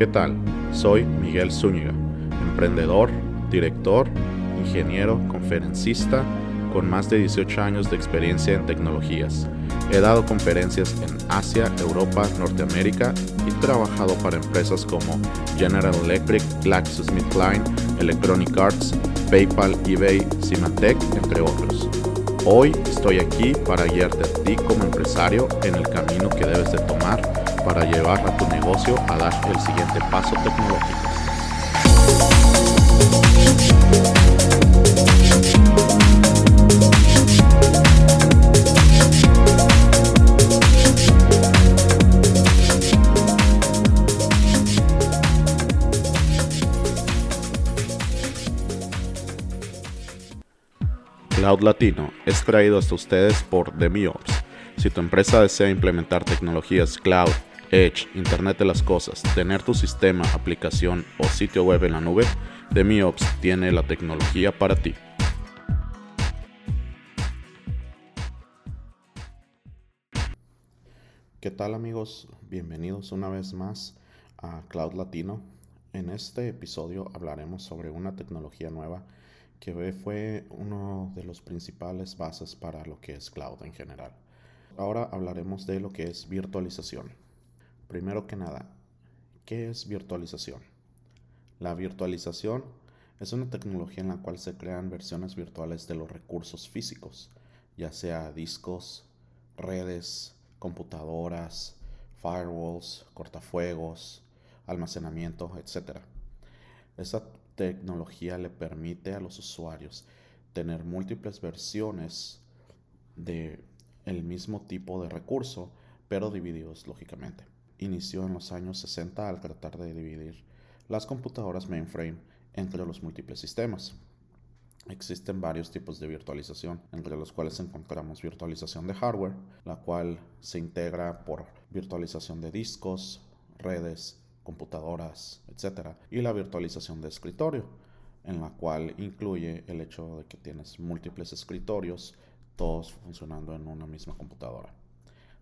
¿Qué tal? Soy Miguel Zúñiga, emprendedor, director, ingeniero, conferencista, con más de 18 años de experiencia en tecnologías. He dado conferencias en Asia, Europa, Norteamérica y trabajado para empresas como General Electric, GlaxoSmithKline, Electronic Arts, PayPal, eBay, Symantec, entre otros. Hoy estoy aquí para guiarte a ti como empresario en el camino que debes de tomar para llevar a tu negocio a dar el siguiente paso tecnológico. Cloud Latino es traído hasta ustedes por DemiOps. Si tu empresa desea implementar tecnologías cloud, edge, Internet de las Cosas, tener tu sistema, aplicación o sitio web en la nube, DemiOps tiene la tecnología para ti. ¿Qué tal amigos? Bienvenidos una vez más a Cloud Latino. En este episodio hablaremos sobre una tecnología nueva que fue uno de los principales bases para lo que es cloud en general. Ahora hablaremos de lo que es virtualización. Primero que nada, ¿qué es virtualización? La virtualización es una tecnología en la cual se crean versiones virtuales de los recursos físicos, ya sea discos, redes, computadoras, firewalls, cortafuegos, almacenamiento, etc. Esta tecnología le permite a los usuarios tener múltiples versiones de el mismo tipo de recurso, pero divididos lógicamente. Inició en los años 60 al tratar de dividir las computadoras mainframe entre los múltiples sistemas. Existen varios tipos de virtualización, entre los cuales encontramos virtualización de hardware, la cual se integra por virtualización de discos, redes, computadoras, etc. Y la virtualización de escritorio, en la cual incluye el hecho de que tienes múltiples escritorios, todos funcionando en una misma computadora.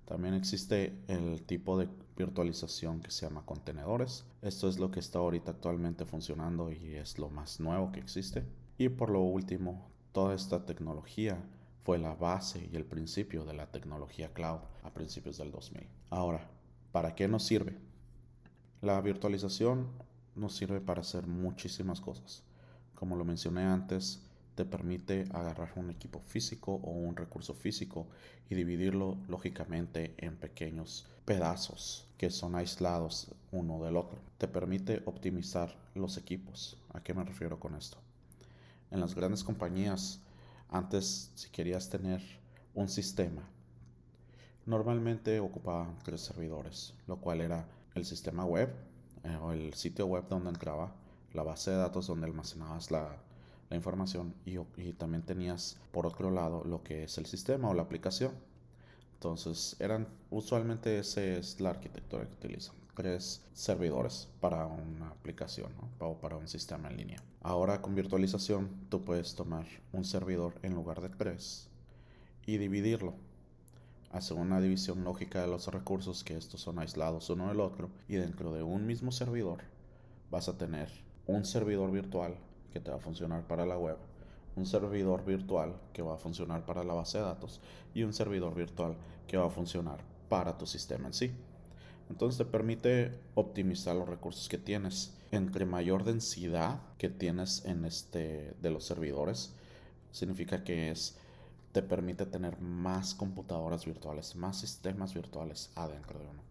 También existe el tipo de virtualización que se llama contenedores. Esto es lo que está ahorita actualmente funcionando y es lo más nuevo que existe. Y por lo último, toda esta tecnología fue la base y el principio de la tecnología cloud a principios del 2000. Ahora, ¿para qué nos sirve? La virtualización nos sirve para hacer muchísimas cosas. Como lo mencioné antes, te permite agarrar un equipo físico o un recurso físico y dividirlo lógicamente en pequeños pedazos que son aislados uno del otro. Te permite optimizar los equipos. ¿A qué me refiero con esto? En las grandes compañías, antes si querías tener un sistema, normalmente ocupaban tres servidores, lo cual era el sistema web eh, o el sitio web donde entraba, la base de datos donde almacenabas la, información y, y, también tenías por otro lado lo que es el sistema o la aplicación. Entonces eran usualmente esa es la arquitectura que utilizan. Tres servidores para una aplicación o para un sistema en línea. Ahora con virtualización tú puedes tomar un servidor en lugar de tres y dividirlo hace una división lógica de los recursos que estos son aislados uno del otro y dentro de un mismo servidor vas a tener un servidor virtual que te va a funcionar para la web, un servidor virtual que va a funcionar para la base de datos y un servidor virtual que va a funcionar para tu sistema en sí. Entonces te permite optimizar los recursos que tienes. Entre mayor densidad que tienes en este de los servidores, significa que es te permite tener más computadoras virtuales, más sistemas virtuales adentro de uno.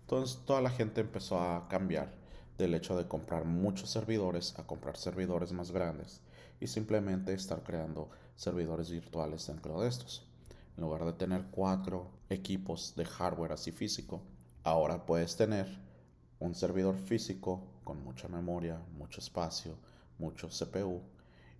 Entonces toda la gente empezó a cambiar del hecho de comprar muchos servidores a comprar servidores más grandes y simplemente estar creando servidores virtuales dentro de estos. En lugar de tener cuatro equipos de hardware así físico, ahora puedes tener un servidor físico con mucha memoria, mucho espacio, mucho CPU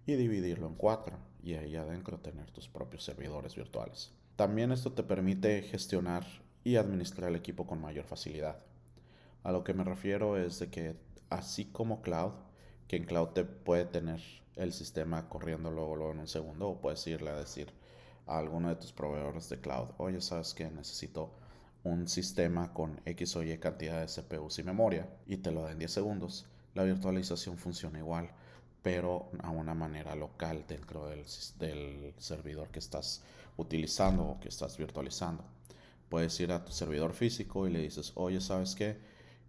y dividirlo en cuatro y ahí adentro tener tus propios servidores virtuales. También esto te permite gestionar y administrar el equipo con mayor facilidad. A lo que me refiero es de que así como cloud, que en cloud te puede tener el sistema corriendo luego, en un segundo o puedes irle a decir a alguno de tus proveedores de cloud, oye, sabes que necesito un sistema con X o Y cantidad de CPUs y memoria y te lo da en 10 segundos, la virtualización funciona igual, pero a una manera local dentro del, servidor que estás utilizando o que estás virtualizando. Puedes ir a tu servidor físico y le dices, oye, ¿sabes qué?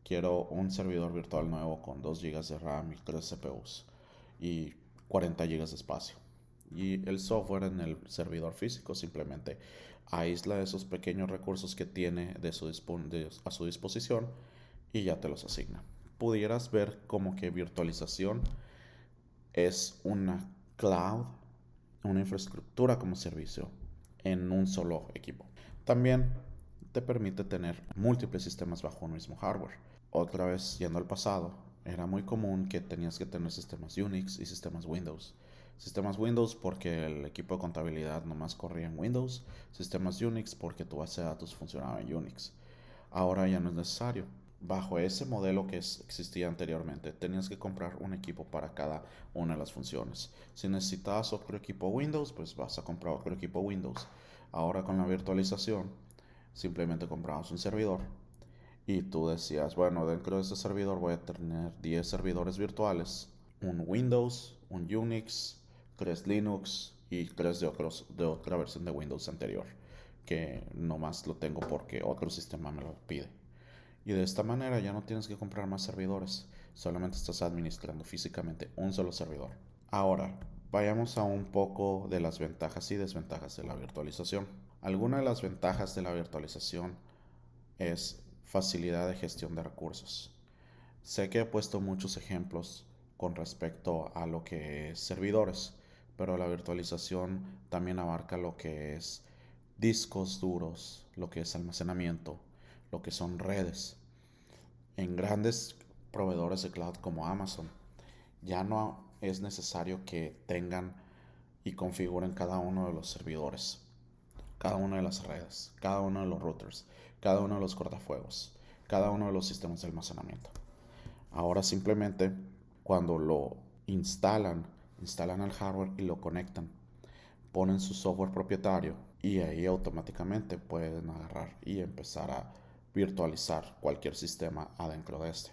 Quiero un servidor virtual nuevo con 2 GB de RAM y 3 CPUs y 40 GB de espacio. Y el software en el servidor físico simplemente aísla esos pequeños recursos que tiene a su disposición y ya te los asigna. Pudieras ver como que virtualización es una cloud, una infraestructura como servicio en un solo equipo. También te permite tener múltiples sistemas bajo un mismo hardware. Otra vez, yendo al pasado, era muy común que tenías que tener sistemas Unix y sistemas Windows. Sistemas Windows porque el equipo de contabilidad nomás corría en Windows. Sistemas Unix porque tu base de datos funcionaba en Unix. Ahora ya no es necesario. Bajo ese modelo que existía anteriormente, tenías que comprar un equipo para cada una de las funciones. Si necesitabas otro equipo Windows, pues vas a comprar otro equipo Windows. Ahora con la virtualización, simplemente comprabas un servidor y tú decías, bueno, dentro de ese servidor voy a tener 10 servidores virtuales, un Windows, un Unix, 3 Linux y 3 de, otros, de otra versión de Windows anterior, que nomás lo tengo porque otro sistema me lo pide. Y de esta manera ya no tienes que comprar más servidores, solamente estás administrando físicamente un solo servidor. Ahora, vayamos a un poco de las ventajas y desventajas de la virtualización. Alguna de las ventajas de la virtualización es facilidad de gestión de recursos. Sé que he puesto muchos ejemplos con respecto a lo que es servidores, pero la virtualización también abarca lo que es discos duros, lo que es almacenamiento, lo que son redes. En grandes proveedores de cloud como Amazon, ya no es necesario que tengan y configuren cada uno de los servidores, cada una de las redes, cada uno de los routers, cada uno de los cortafuegos, cada uno de los sistemas de almacenamiento. Ahora simplemente cuando lo instalan, instalan el hardware y lo conectan, ponen su software propietario y ahí automáticamente pueden agarrar y empezar a virtualizar cualquier sistema adentro de este.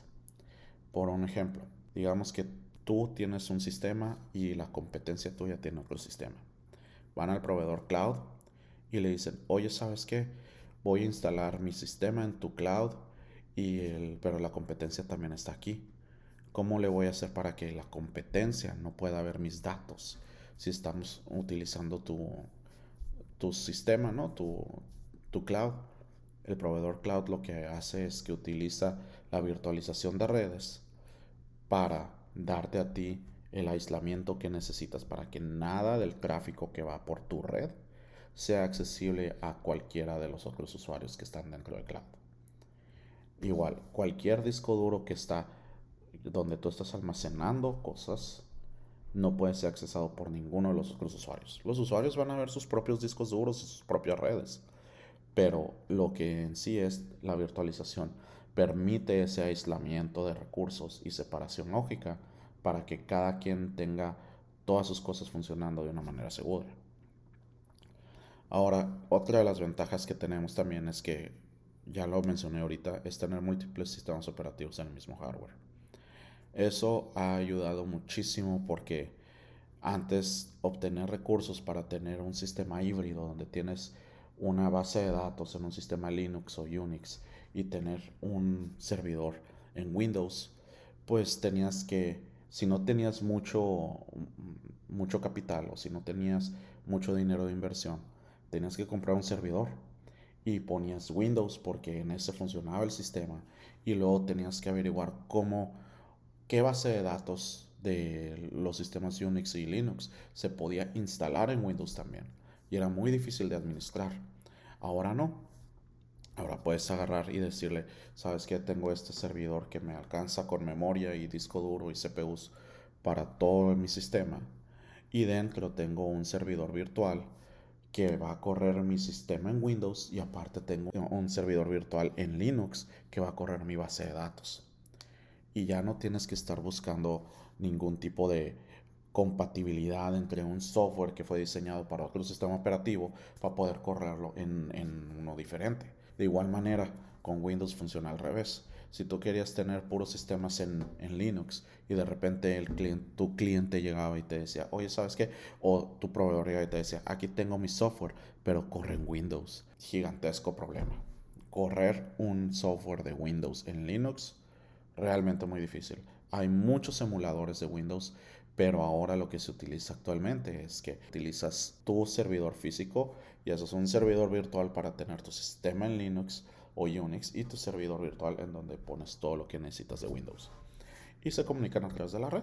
Por un ejemplo, digamos que tú tienes un sistema y la competencia tuya tiene otro sistema. Van al proveedor cloud y le dicen, oye, ¿sabes qué? voy a instalar mi sistema en tu cloud, y el, pero la competencia también está aquí. ¿Cómo le voy a hacer para que la competencia no pueda ver mis datos si estamos utilizando tu, tu sistema, ¿no? tu, tu cloud? El proveedor cloud lo que hace es que utiliza la virtualización de redes para darte a ti el aislamiento que necesitas para que nada del tráfico que va por tu red sea accesible a cualquiera de los otros usuarios que están dentro del cloud. Igual, cualquier disco duro que está donde tú estás almacenando cosas no puede ser accesado por ninguno de los otros usuarios. Los usuarios van a ver sus propios discos duros y sus propias redes, pero lo que en sí es la virtualización permite ese aislamiento de recursos y separación lógica para que cada quien tenga todas sus cosas funcionando de una manera segura. Ahora, otra de las ventajas que tenemos también es que, ya lo mencioné ahorita, es tener múltiples sistemas operativos en el mismo hardware. Eso ha ayudado muchísimo porque antes obtener recursos para tener un sistema híbrido donde tienes una base de datos en un sistema Linux o Unix y tener un servidor en Windows, pues tenías que, si no tenías mucho, mucho capital o si no tenías mucho dinero de inversión, tenías que comprar un servidor y ponías Windows porque en ese funcionaba el sistema y luego tenías que averiguar cómo, qué base de datos de los sistemas Unix y Linux se podía instalar en Windows también y era muy difícil de administrar. Ahora no. Ahora puedes agarrar y decirle, sabes que tengo este servidor que me alcanza con memoria y disco duro y CPUs para todo mi sistema y dentro tengo un servidor virtual que va a correr mi sistema en Windows y aparte tengo un servidor virtual en Linux que va a correr mi base de datos. Y ya no tienes que estar buscando ningún tipo de compatibilidad entre un software que fue diseñado para otro sistema operativo para poder correrlo en, en uno diferente. De igual manera, con Windows funciona al revés. Si tú querías tener puros sistemas en, Linux y de repente el tu cliente llegaba y te decía, oye, ¿sabes qué? O tu proveedor llegaba y te decía, aquí tengo mi software, pero corre en Windows. Gigantesco problema. Correr un software de Windows en Linux, realmente muy difícil. Hay muchos emuladores de Windows, pero ahora lo que se utiliza actualmente es que utilizas tu servidor físico y eso es un servidor virtual para tener tu sistema en Linux o Unix y tu servidor virtual en donde pones todo lo que necesitas de Windows. Y se comunican a través de la red.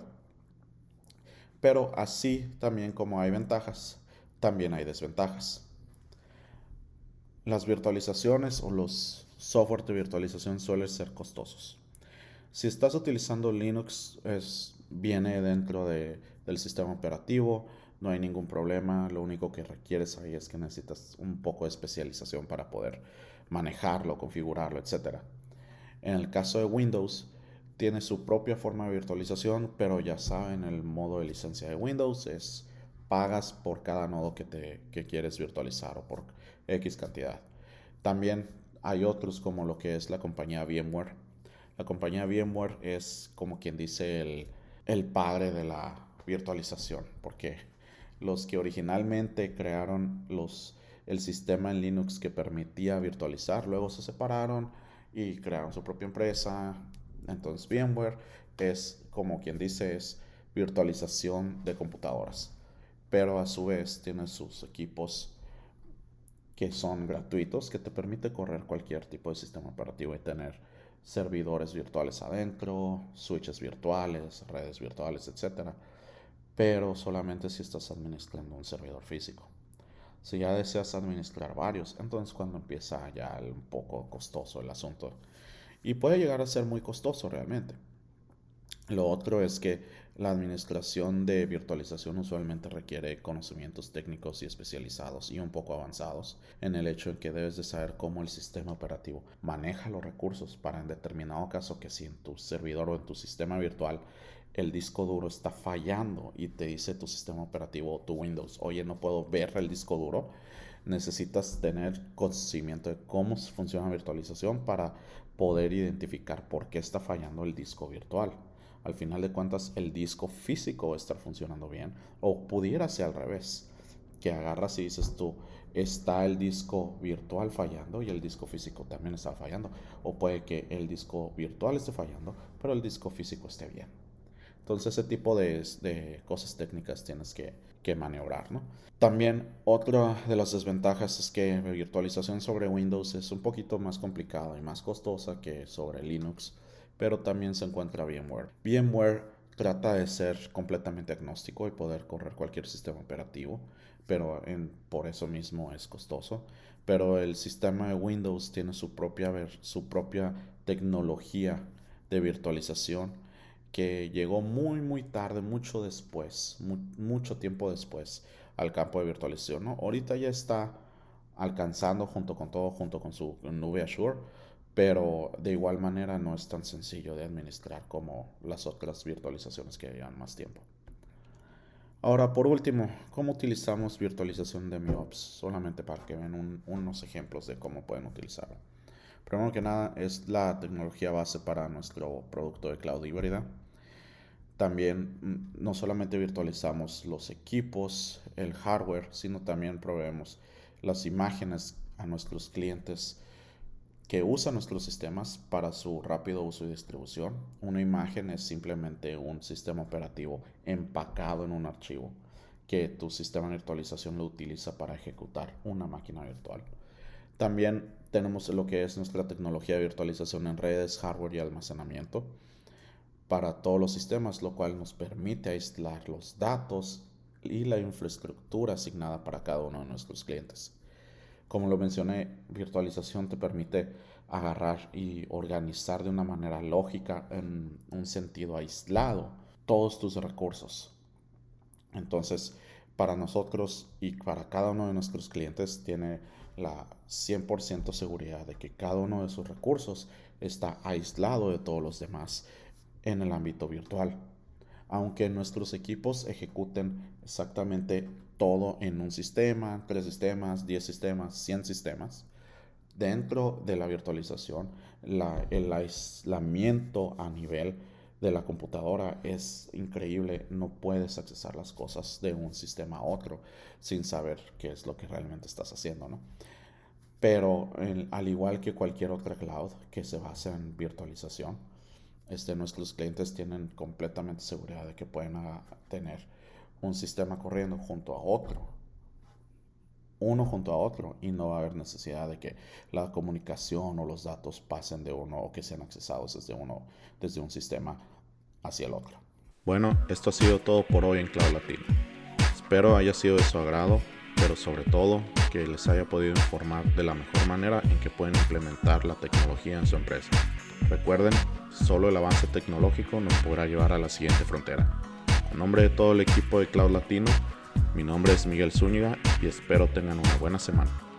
Pero así también como hay ventajas, también hay desventajas. Las virtualizaciones o los software de virtualización suelen ser costosos. Si estás utilizando Linux, es, viene dentro de, del sistema operativo, no hay ningún problema, lo único que requieres ahí es que necesitas un poco de especialización para poder manejarlo, configurarlo, etc. En el caso de Windows, tiene su propia forma de virtualización, pero ya saben, el modo de licencia de Windows es pagas por cada nodo que, te, que quieres virtualizar o por X cantidad. También hay otros como lo que es la compañía VMware. La compañía VMware es como quien dice el, el padre de la virtualización, porque los que originalmente crearon los el sistema en Linux que permitía virtualizar. Luego se separaron y crearon su propia empresa. Entonces VMware es, como quien dice, es virtualización de computadoras. Pero a su vez tiene sus equipos que son gratuitos, que te permite correr cualquier tipo de sistema operativo y tener servidores virtuales adentro, switches virtuales, redes virtuales, etc. Pero solamente si estás administrando un servidor físico. Si ya deseas administrar varios, entonces cuando empieza ya un poco costoso el asunto. Y puede llegar a ser muy costoso realmente. Lo otro es que la administración de virtualización usualmente requiere conocimientos técnicos y especializados y un poco avanzados en el hecho de que debes de saber cómo el sistema operativo maneja los recursos para en determinado caso que si en tu servidor o en tu sistema virtual el disco duro está fallando y te dice tu sistema operativo o tu Windows, oye, no puedo ver el disco duro, necesitas tener conocimiento de cómo funciona virtualización para poder identificar por qué está fallando el disco virtual. Al final de cuentas, el disco físico va a estar funcionando bien o pudiera ser al revés, que agarras y dices tú, está el disco virtual fallando y el disco físico también está fallando. O puede que el disco virtual esté fallando, pero el disco físico esté bien. Entonces ese tipo de, cosas técnicas tienes que, que, maniobrar, ¿no? También otra de las desventajas es que virtualización sobre Windows es un poquito más complicada y más costosa que sobre Linux, pero también se encuentra VMware. VMware trata de ser completamente agnóstico y poder correr cualquier sistema operativo, pero por eso mismo es costoso. Pero el sistema de Windows tiene su propia, su propia tecnología de virtualización que llegó muy, muy tarde, mucho después, mucho tiempo después al campo de virtualización. ¿no? Ahorita ya está alcanzando junto con todo, junto con su nube Azure, pero de igual manera no es tan sencillo de administrar como las otras virtualizaciones que llevan más tiempo. Ahora, por último, ¿cómo utilizamos virtualización de MIOps? Solamente para que vean unos ejemplos de cómo pueden utilizarlo. Primero que nada, es la tecnología base para nuestro producto de cloud híbrida. También mm, no solamente virtualizamos los equipos, el hardware, sino también proveemos las imágenes a nuestros clientes que usan nuestros sistemas para su rápido uso y distribución. Una imagen es simplemente un sistema operativo empacado en un archivo que tu sistema de virtualización lo utiliza para ejecutar una máquina virtual. También tenemos lo que es nuestra tecnología de virtualización en redes, hardware y almacenamiento para todos los sistemas, lo cual nos permite aislar los datos y la infraestructura asignada para cada uno de nuestros clientes. Como lo mencioné, virtualización te permite agarrar y organizar de una manera lógica en un sentido aislado todos tus recursos. Entonces, para nosotros y para cada uno de nuestros clientes tiene la 100% seguridad de que cada uno de sus recursos está aislado de todos los demás en el ámbito virtual. Aunque nuestros equipos ejecuten exactamente todo en un sistema, tres sistemas, diez sistemas, cien sistemas, Dentro de la virtualización, el aislamiento a nivel de la computadora es increíble. No puedes accesar las cosas de un sistema a otro sin saber qué es lo que realmente estás haciendo, ¿no? Pero al igual que cualquier otra cloud que se basa en virtualización, este, nuestros clientes tienen completamente seguridad de que pueden ah, tener un sistema corriendo junto a otro, uno junto a otro, y no va a haber necesidad de que la comunicación o los datos pasen de uno o que sean accesados desde uno, desde un sistema hacia el otro. Bueno, esto ha sido todo por hoy en Cloud Latino. Espero haya sido de su agrado, pero sobre todo que les haya podido informar de la mejor manera en que pueden implementar la tecnología en su empresa. Recuerden, solo el avance tecnológico nos podrá llevar a la siguiente frontera. En nombre de todo el equipo de Cloud Latino, mi nombre es Miguel Zúñiga y espero tengan una buena semana.